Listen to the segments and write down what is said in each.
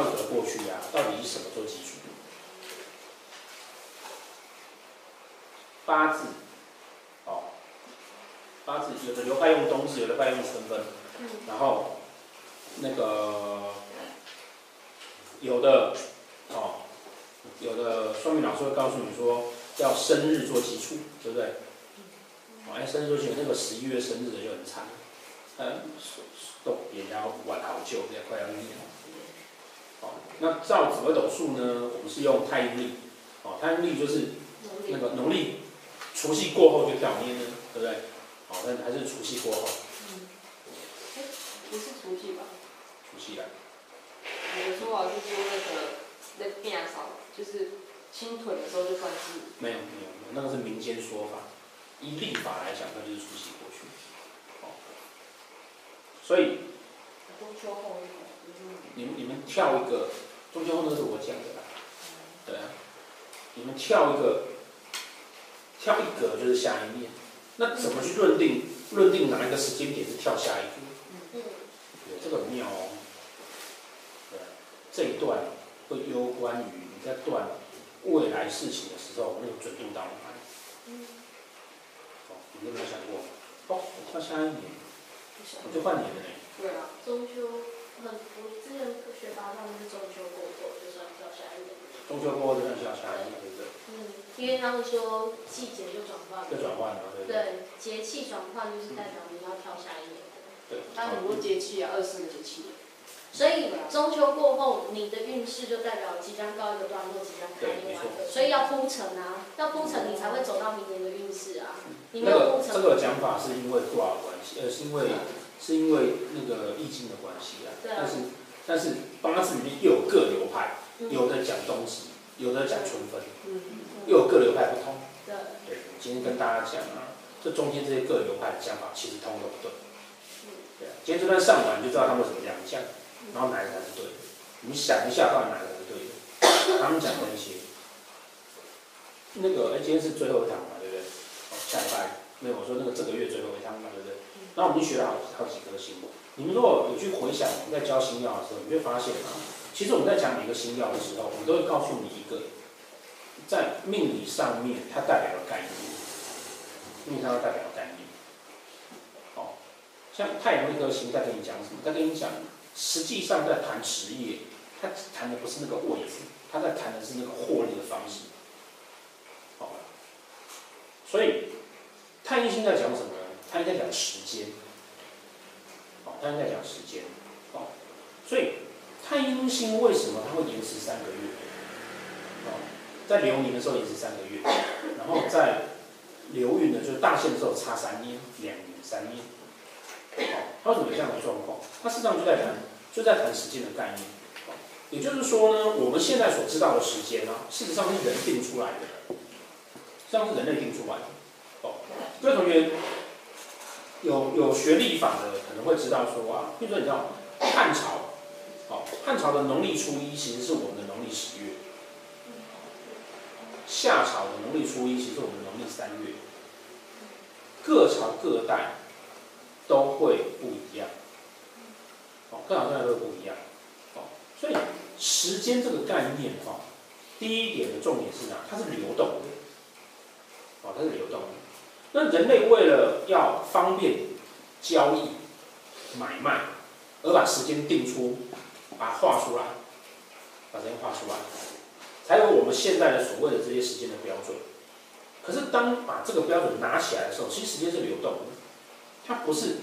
那个挑一个过去呀、啊，到底是什么做基础？八字，哦，八字有的流派用冬至，有的派用春分，然后那个有的哦，有的算命老师会告诉你说要生日做基础，对不对？哦，哎，生日做基础，那个十一月生日的就很惨，嗯，都比人家晚好久，也快要一年了。哦，那照紫微斗数呢，我们是用太阴历，哦，太阴历就是那个农历。除夕过后就跳年呢，对不对？哦，那还是除夕过后。嗯。哎，不是除夕吧？除夕啊。有的说法就是说那个在变少，就是清屯的时候就算是。没有没有没有，那个是民间说法。以历法来讲，那就是除夕过去。哦。所以。中秋后一你们你们跳一个，中秋后那是我讲的啦。对啊。你们跳一个。跳一格就是下一面，那怎么去认定？认定哪一个时间点是跳下一格？对，这个很妙哦。对，这一段会攸关于你在断未来事情的时候，那个准度到哪里？哦，你有没有想过？哦，我跳下一年，我就换年了呢。对啊，中秋很，我之前学八字是中秋过后就算跳下一年。中秋过后就算跳下一年。因为他们说季节就转换，就转换了，对。对，节气转换就是代表你要跳下一年。对。它很多节气啊，二十四个节气。所以中秋过后，你的运势就代表即将告一个段落，即将开另外一个。所以要铺陈啊，要铺陈你才会走到明年的运势啊。你没有铺陈。这个讲法是因为卦关系，呃，是因为是因为那个易经的关系啊。但是但是八字里面又有各流派，有的讲东西，有的讲春分。嗯。又有各流派不通，对，对，今天跟大家讲啊，这中间这些各流派的讲法其实通都不对，对啊，今天这段上完就知道他们为什么这样讲，然后哪个才是对的，你想一下到底哪个才是对的，他们讲的那些，那个哎，今天是最后一堂嘛，对不对？哦，下礼拜没有，我说那个这个月最后一堂嘛，对不对？那我们就学了好好几颗星，你们如果有去回想我们在教星曜的时候，你会发现啊，其实我们在讲每个星曜的时候，我们都会告诉你一个。在命理上面，它代表的概念，命理上代表的概念，哦，像太阳那颗星在跟你讲什么？在跟你讲，实际上在谈职业，他谈的不是那个位置，他在谈的是那个获利的方式，好、哦，所以太阴星在讲什么？他应该讲时间，哦，他应该讲时间，哦，所以太阴星为什么它会延迟三个月？哦。在流年的时候也是三个月，然后在流运的，就是大限的时候差三年、两年、三年。好，它为什么有这样的状况？它实际上就在谈，就在谈时间的概念。也就是说呢，我们现在所知道的时间呢、事实上是人定出来的，实际上是人类定出来的。哦，各位同学有有学历法的可能会知道说啊，比如说你知道汉朝，哦，汉朝的农历初一其实是我们的农历十月。夏朝的农历初一，其实我们农历三月，各朝各代都会不一样，哦，各朝各代都会不一样，哦，所以时间这个概念，哈，第一点的重点是哪？它是流动的，哦，它是流动的。那人类为了要方便交易、买卖，而把时间定出，把它画出来，把时间画出来。才有我们现在的所谓的这些时间的标准，可是当把这个标准拿起来的时候，其实时间是流动的，它不是，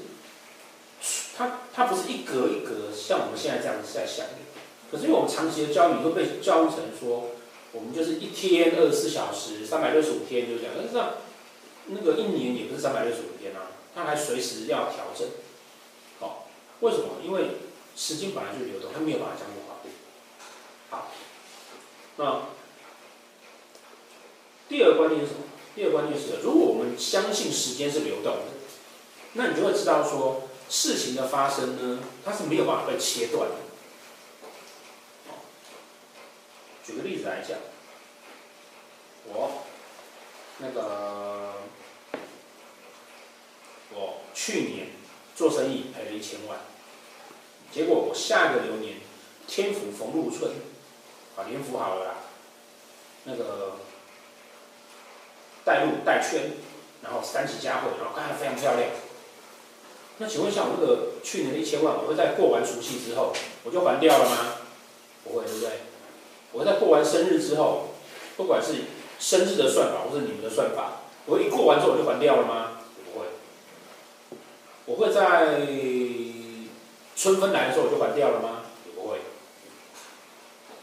它它不是一格一格像我们现在这样子在想。可是因为我们长期的教育会被教育成说，我们就是一天二十四小时，三百六十五天就这样。但是这样，那个一年也不是三百六十五天啊，它还随时要调整。好，为什么？因为时间本来就流动，它没有办法这样子划定。好。那第二个观念是什么？第二个观念是，如果我们相信时间是流动的，那你就会知道说，事情的发生呢，它是没有办法被切断的。举个例子来讲，我那个我去年做生意赔了一千万，结果我下一个流年天府逢禄春，啊，年福好了啦，那个带禄带圈，然后三级佳会，然后看得非常漂亮。那请问一下，我那个去年的一千万，我会在过完除夕之后我就还掉了吗？不会，对不对？我会在过完生日之后，不管是生日的算法，或是你们的算法，我一过完之后我就还掉了吗？在春分来的时候我就还掉了吗？也不会。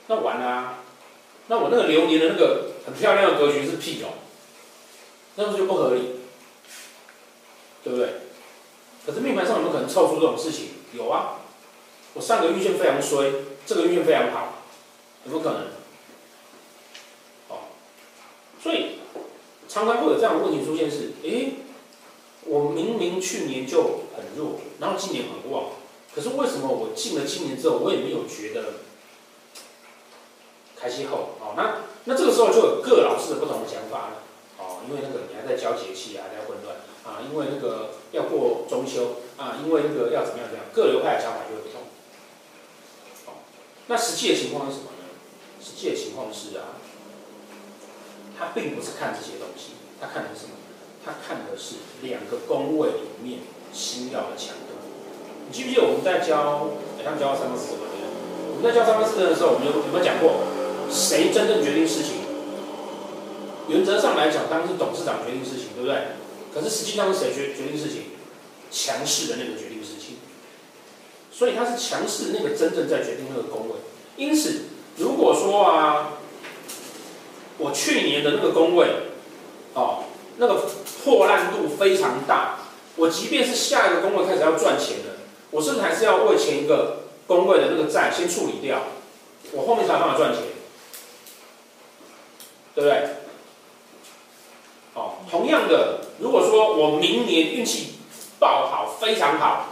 那完了啊，那我那个流年的那个很漂亮的格局是屁哦，那不就不合理，对不对？可是命盘上有没有可能凑出这种事情？有啊，我上个运线非常衰，这个运线非常好，有没有可能？哦，所以常常会有这样的问题出现是：诶，我明明去年就很弱，然后今年很旺，可是为什么我进了今年之后，我也没有觉得开气后？哦，那那这个时候就有各老师的不同的想法了。哦，因为那个你还在交节气啊，还在混乱。啊，因为那个要过中秋啊，因为那个要怎么样怎么样，各流派的想法就会不同。哦，那实际的情况是什么呢？实际的情况是啊，他并不是看这些东西，他看的是什么？他看的是两个宫位里面星曜的强度。你记不记得我们在教，好像教三方四正对不对？我们在教三方四的时候，我们有有没有讲过，谁真正决定事情？原则上来讲，当然是董事长决定事情，对不对？可是实际上是谁决决定事情？强势的那个决定事情，所以他是强势那个真正在决定那个宫位。因此，如果说啊，我去年的那个宫位，哦，那个破烂度非常大，我即便是下一个工位开始要赚钱了，我是不是还是要为前一个工位的那个债先处理掉，我后面才有办法赚钱，对不对？哦，同样的，如果说我明年运气爆好，非常好，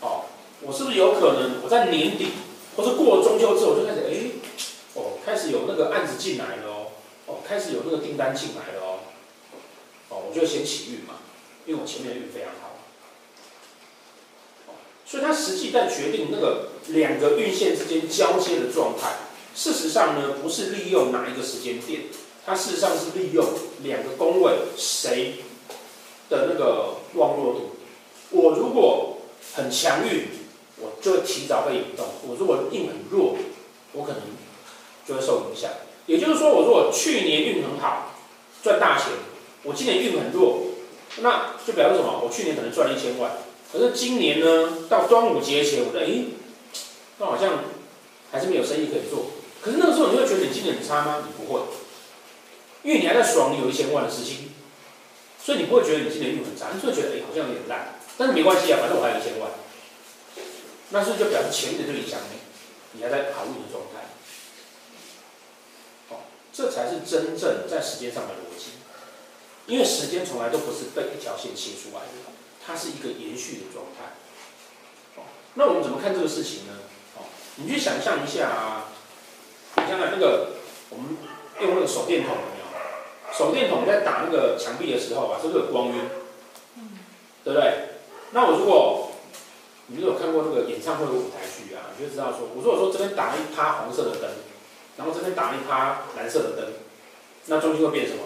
哦，我是不是有可能我在年底或者过了中秋之后我就开始，哎，哦，开始有那个案子进来了哦，哦，开始有那个订单进来了，我就先起运嘛，因为我前面的运非常好，所以它实际在决定那个两个运线之间交接的状态，事实上呢，不是利用哪一个时间点。它事实上是利用两个宫位谁的那个旺弱度。我如果很强运，我就会提早被引动；我如果运很弱，我可能就会受影响。也就是说，我如果去年运很好，赚大钱，我今年运很弱，那就表示什么？我去年可能赚了一千万，可是今年呢，到端午节前，我觉得诶，那好像还是没有生意可以做。可是那个时候，你会觉得你今年很差吗？你不会。因为你还在爽，你有一千万的资金，所以你不会觉得你今年运很差，你就会觉得哎、好像有点烂。但是没关系啊，反正我还有一千万，那是就表示前面的这个影响你，你还在好运的状态。哦，这才是真正在时间上的逻辑。因为时间从来都不是被一条线切出来的，它是一个延续的状态。哦，那我们怎么看这个事情呢？哦，你去想象一下啊，你想想那个我们用那个手电筒有没有。手电筒在打那个墙壁的时候啊，是不是有光晕？嗯，对不对？那我如果你们有看过那个演唱会的舞台剧啊，你就知道说，我如果说这边打了一趴红色的灯，然后这边打了一趴蓝色的灯，那中间会变什么？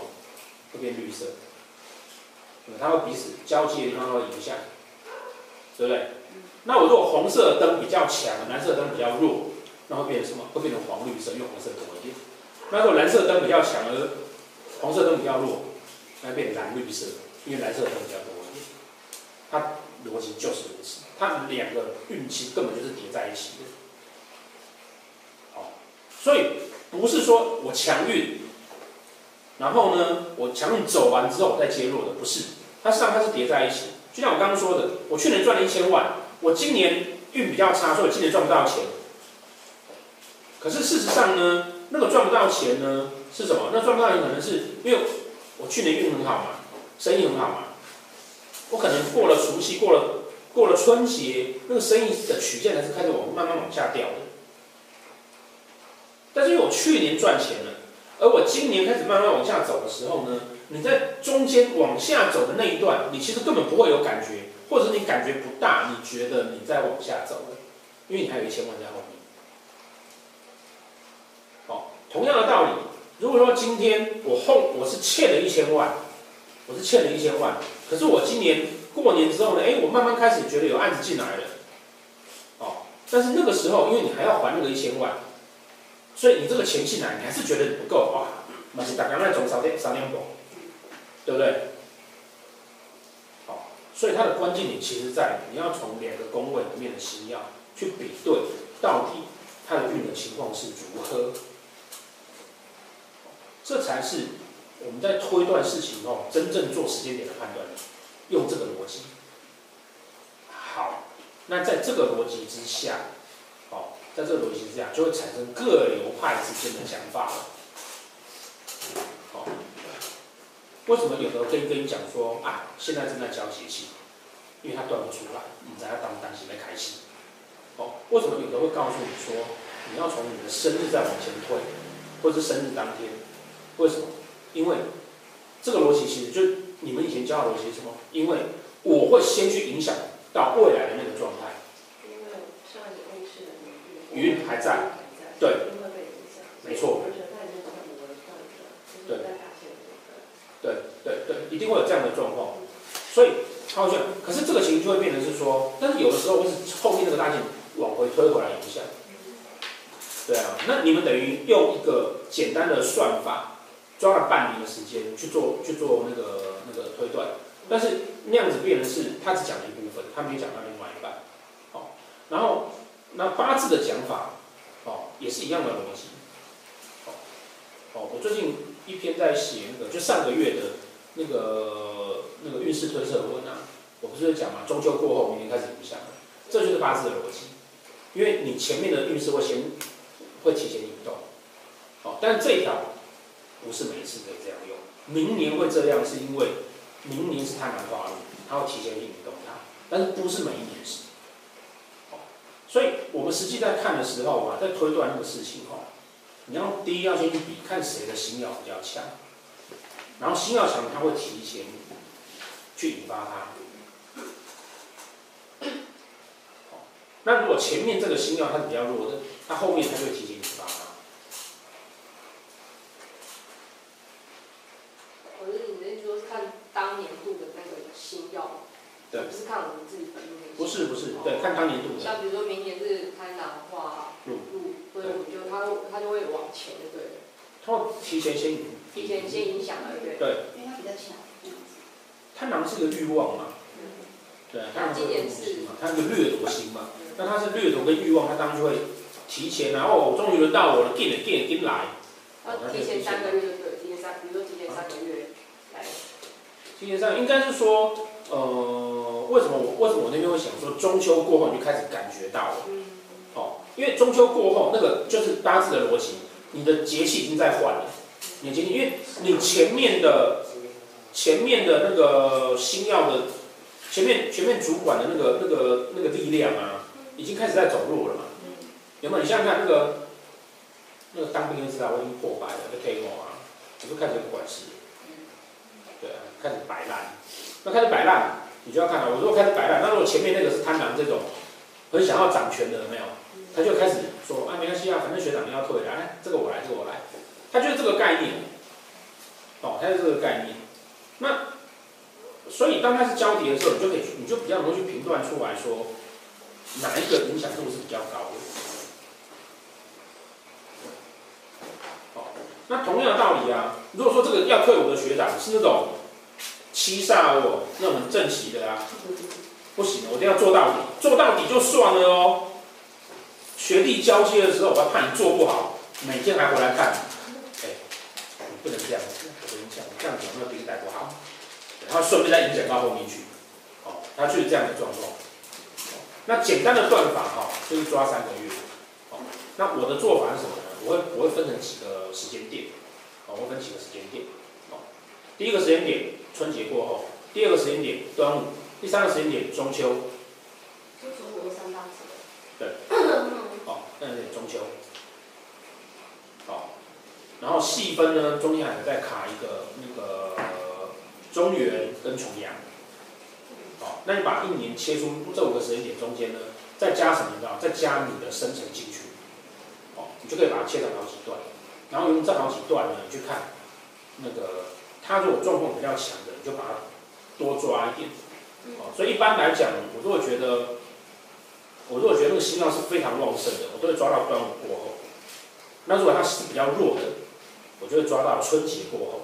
会变绿色。它会彼此交接的地方会影响，对不对？那我如果红色灯比较强，蓝色灯比较弱，那会变成什么？会变成黄绿色，因为红色多一点。那如果蓝色灯比较强而红色灯比较弱，那变蓝绿色，因为蓝色灯比较多一点。它逻辑就是如此，它们两个运气根本就是叠在一起的。好，所以不是说我强运，然后呢，我强运走完之后我再接弱的，不是，它实际上它是叠在一起。就像我刚刚说的，我去年赚了一千万，我今年运比较差，所以我今年赚不到钱。可是事实上呢，那个赚不到钱呢？是什么？那赚不到钱可能是因为我去年运很好嘛，生意很好嘛，我可能过了除夕，过了过了春节，那个生意的曲线还是开始往慢慢往下掉的。但是因为我去年赚钱了，而我今年开始慢慢往下走的时候呢，你在中间往下走的那一段，你其实根本不会有感觉，或者你感觉不大，你觉得你在往下走了，因为你还有一千万在后面。好，同样的道理，如果说今天我后我是欠了一千万，我是欠了一千万，可是我今年过年之后呢，哎，我慢慢开始觉得有案子进来了，哦，但是那个时候，因为你还要还那个一千万，所以你这个钱进来，你还是觉得不够啊。那是大概那种少点少点多，对不对？好，所以它的关键点其实在你要从两个宫位里面的星曜去比对，到底它的运的情况是如何，这才是我们在推断事情哦，真正做时间点的判断，用这个逻辑。好，那在这个逻辑之下，在这个逻辑之下，就会产生各流派之间的想法了。好为什么有的会跟你讲说啊，现在正在交节气，因为它断不出来，你才要当担心在开心。哦，为什么有的会告诉你说，你要从你的生日再往前推，或是生日当天？为什么？因为这个逻辑其实就你们以前教的逻辑是什么？因为我会先去影响到未来的那个状态。云还在，对，没错。对对对，对一定会有这样的状况，所以他会这样。可是这个情绪就会变成是说，但是有的时候会是后面那个大件往回推回来一下。对啊，那你们等于用一个简单的算法，抓了半年的时间去做去做那个那个推断，但是那样子变成是他只讲了一部分，他没讲到另外一半。好，然后那八字的讲法，哦，也是一样的逻辑。哦，我最近。一篇在写那个，就上个月的那个那个运势推测文啊，我不是讲嘛，中秋过后，明年开始影响，这就是八字的逻辑，因为你前面的运势会先会提前移动，哦，但这一条不是每一次可以这样用，明年会这样，是因为明年是太阳化禄，它会提前移动它，但是不是每一年是，所以我们实际在看的时候啊，在推断那个事情哈。你要第一要先去比，看谁的星曜比较强，然后星曜强，他会提前去引发它。那如果前面这个星曜它是比较弱的，它后面它就会提前引发它。我是你的意思说，是看当年度的那个星曜，对，不是看我们自己本。不是不是，对，看当年度的。像比如说明年是贪狼化禄。所以我就他他就会往前，对。他会提前先提前先影响了，对。对。因为他比较强。贪狼是个欲望嘛。对，贪狼是个欲望星嘛，他是个掠夺心嘛。那他是掠夺跟欲望，他当然就会提前，然后我终于轮到我了，进了进了进来。提前三个月就对，提前三，比如说提前三个月来。提前三，应该是说，呃，为什么我为什么我那边会想说中秋过后你就开始感觉到了？哦。因为中秋过后，那个就是八字的逻辑，你的节气已经在换了，你节气，因为你前面的前面的那个星曜的前面前面主管的那个那个那个力量啊，已经开始在走弱了嘛。有没有？你想想看，那个那个当兵的知道，我已经破百了，就 K O 啊，我就开始不管事，对啊，开始摆烂。那开始摆烂，你就要看了。我如果开始摆烂，那如果前面那个是贪狼这种，很想要掌权的，有没有？他就开始说啊，没关系啊，反正学长你要退了，来，这个我来，这个我来。他就是这个概念，哦，他就是这个概念。那所以当他是交叠的时候，你就可以，你就比较容易去评断出来说，哪一个影响度是比较高的。哦，那同样的道理啊，如果说这个要退伍的学长是那种欺煞哦，那种正气的啊，不行，我一定要做到底，做到底就算了哦。学弟交接的时候，我还怕你做不好，每天还回来看。哎，你不能这样子，我跟你讲，这样子有没有对待不好？然后顺便再影响到后面去。哦，他就是这样的状况。那简单的断法哈，就是抓三个月。哦，那我的做法是什么呢？我会我会分成几个时间点。哦，我分几个时间点。哦，第一个时间点春节过后，第二个时间点端午，第三个时间点中秋。就中国三大节。对。那是中秋，好，然后细分呢，中间还在卡一个那个中元跟重阳。哦，那你把一年切出这五个时间点中间呢，再加什么？你知道？再加你的生辰进去。哦，你就可以把它切成好几段，然后用这好几段呢，你去看那个，它如果状况比较强的，你就把它多抓一点。哦，所以一般来讲，我如果觉得，我如果觉得那个心脏是非常旺盛的，我都会抓到端午过后。那如果它是比较弱的，我就会抓到春节过后。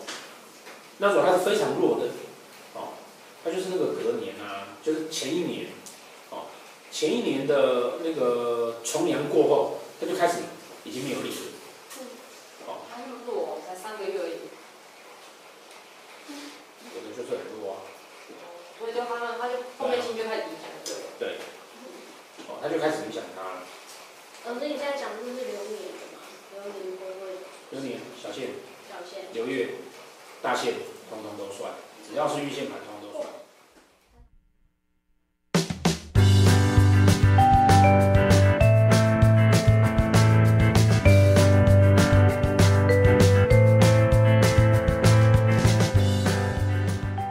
那如果它是非常弱的，哦，它就是那个隔年啊，就是前一年，哦，前一年的那个重阳过后，它就开始已经没有力了。哦，它那么弱，才三个月而已。有的就是很弱啊。所以就它那，它就后面星就开始影响对。对。哦，它就开始影响它了。嗯，那你现在讲的是流年的嘛？流年会不会？流年小限。小限。流月。大限，